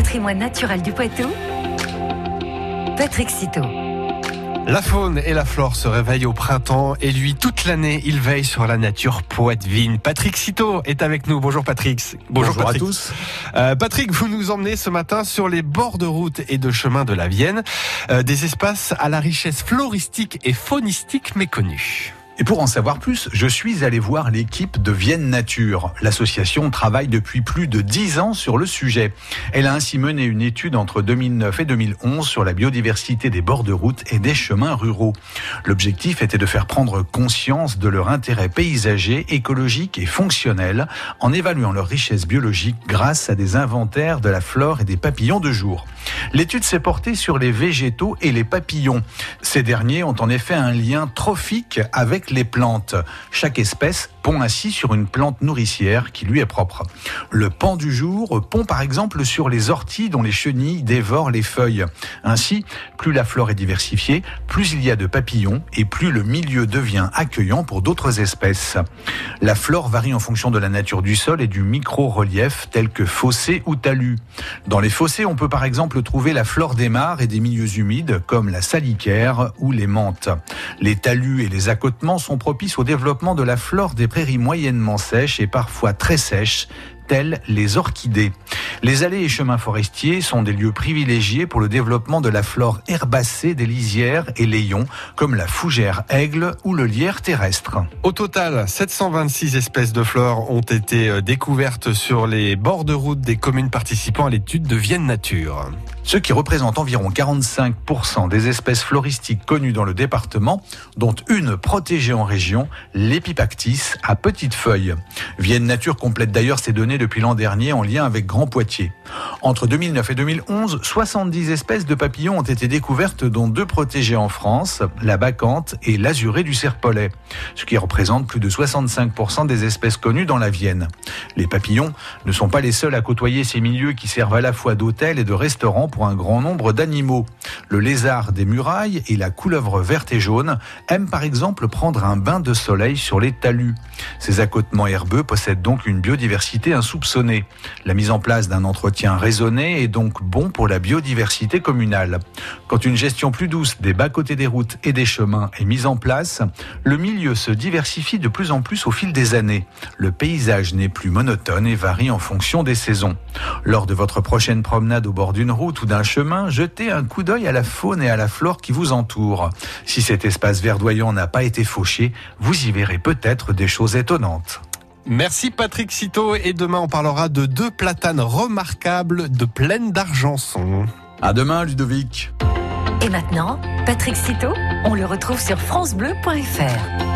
patrimoine naturel du Poitou, Patrick Citeau. La faune et la flore se réveillent au printemps et lui, toute l'année, il veille sur la nature poitevine. Patrick Citeau est avec nous. Bonjour Patrick. Bonjour, Patrick. à tous. Euh, Patrick, vous nous emmenez ce matin sur les bords de route et de chemins de la Vienne, euh, des espaces à la richesse floristique et faunistique méconnue. Et pour en savoir plus, je suis allé voir l'équipe de Vienne Nature. L'association travaille depuis plus de dix ans sur le sujet. Elle a ainsi mené une étude entre 2009 et 2011 sur la biodiversité des bords de route et des chemins ruraux. L'objectif était de faire prendre conscience de leur intérêt paysager, écologique et fonctionnel en évaluant leur richesse biologique grâce à des inventaires de la flore et des papillons de jour. L'étude s'est portée sur les végétaux et les papillons. Ces derniers ont en effet un lien trophique avec les plantes. Chaque espèce pond ainsi sur une plante nourricière qui lui est propre. Le pan du jour pond par exemple sur les orties dont les chenilles dévorent les feuilles. Ainsi, plus la flore est diversifiée, plus il y a de papillons et plus le milieu devient accueillant pour d'autres espèces. La flore varie en fonction de la nature du sol et du micro-relief tel que fossés ou talus. Dans les fossés, on peut par exemple trouver la flore des mares et des milieux humides comme la salicaire ou les menthes. Les talus et les accotements sont propices au développement de la flore des prairies moyennement sèches et parfois très sèches, telles les orchidées. Les allées et chemins forestiers sont des lieux privilégiés pour le développement de la flore herbacée des lisières et layons, comme la fougère aigle ou le lierre terrestre. Au total, 726 espèces de fleurs ont été euh, découvertes sur les bords de route des communes participant à l'étude de Vienne Nature. Ce qui représente environ 45% des espèces floristiques connues dans le département, dont une protégée en région, l'épipactis à petites feuilles. Vienne Nature complète d'ailleurs ces données depuis l'an dernier en lien avec Grand Poitiers. Entre 2009 et 2011, 70 espèces de papillons ont été découvertes, dont deux protégées en France, la bacchante et l'azuré du serpolet, ce qui représente plus de 65% des espèces connues dans la Vienne. Les papillons ne sont pas les seuls à côtoyer ces milieux qui servent à la fois d'hôtel et de restaurant pour un grand nombre d'animaux. Le lézard des murailles et la couleuvre verte et jaune aiment par exemple prendre un bain de soleil sur les talus. Ces accotements herbeux possèdent donc une biodiversité insoupçonnée. La mise en place d'un entretien raisonné est donc bon pour la biodiversité communale. Quand une gestion plus douce des bas-côtés des routes et des chemins est mise en place, le milieu se diversifie de plus en plus au fil des années. Le paysage n'est plus monotone et varie en fonction des saisons. Lors de votre prochaine promenade au bord d'une route ou d'un chemin, jetez un coup d'œil à la faune et à la flore qui vous entoure. Si cet espace verdoyant n'a pas été fauché, vous y verrez peut-être des choses étonnantes. Merci Patrick Citeau et demain on parlera de deux platanes remarquables de plaine d'Argenson. À demain, Ludovic. Et maintenant, Patrick Citeau, on le retrouve sur FranceBleu.fr.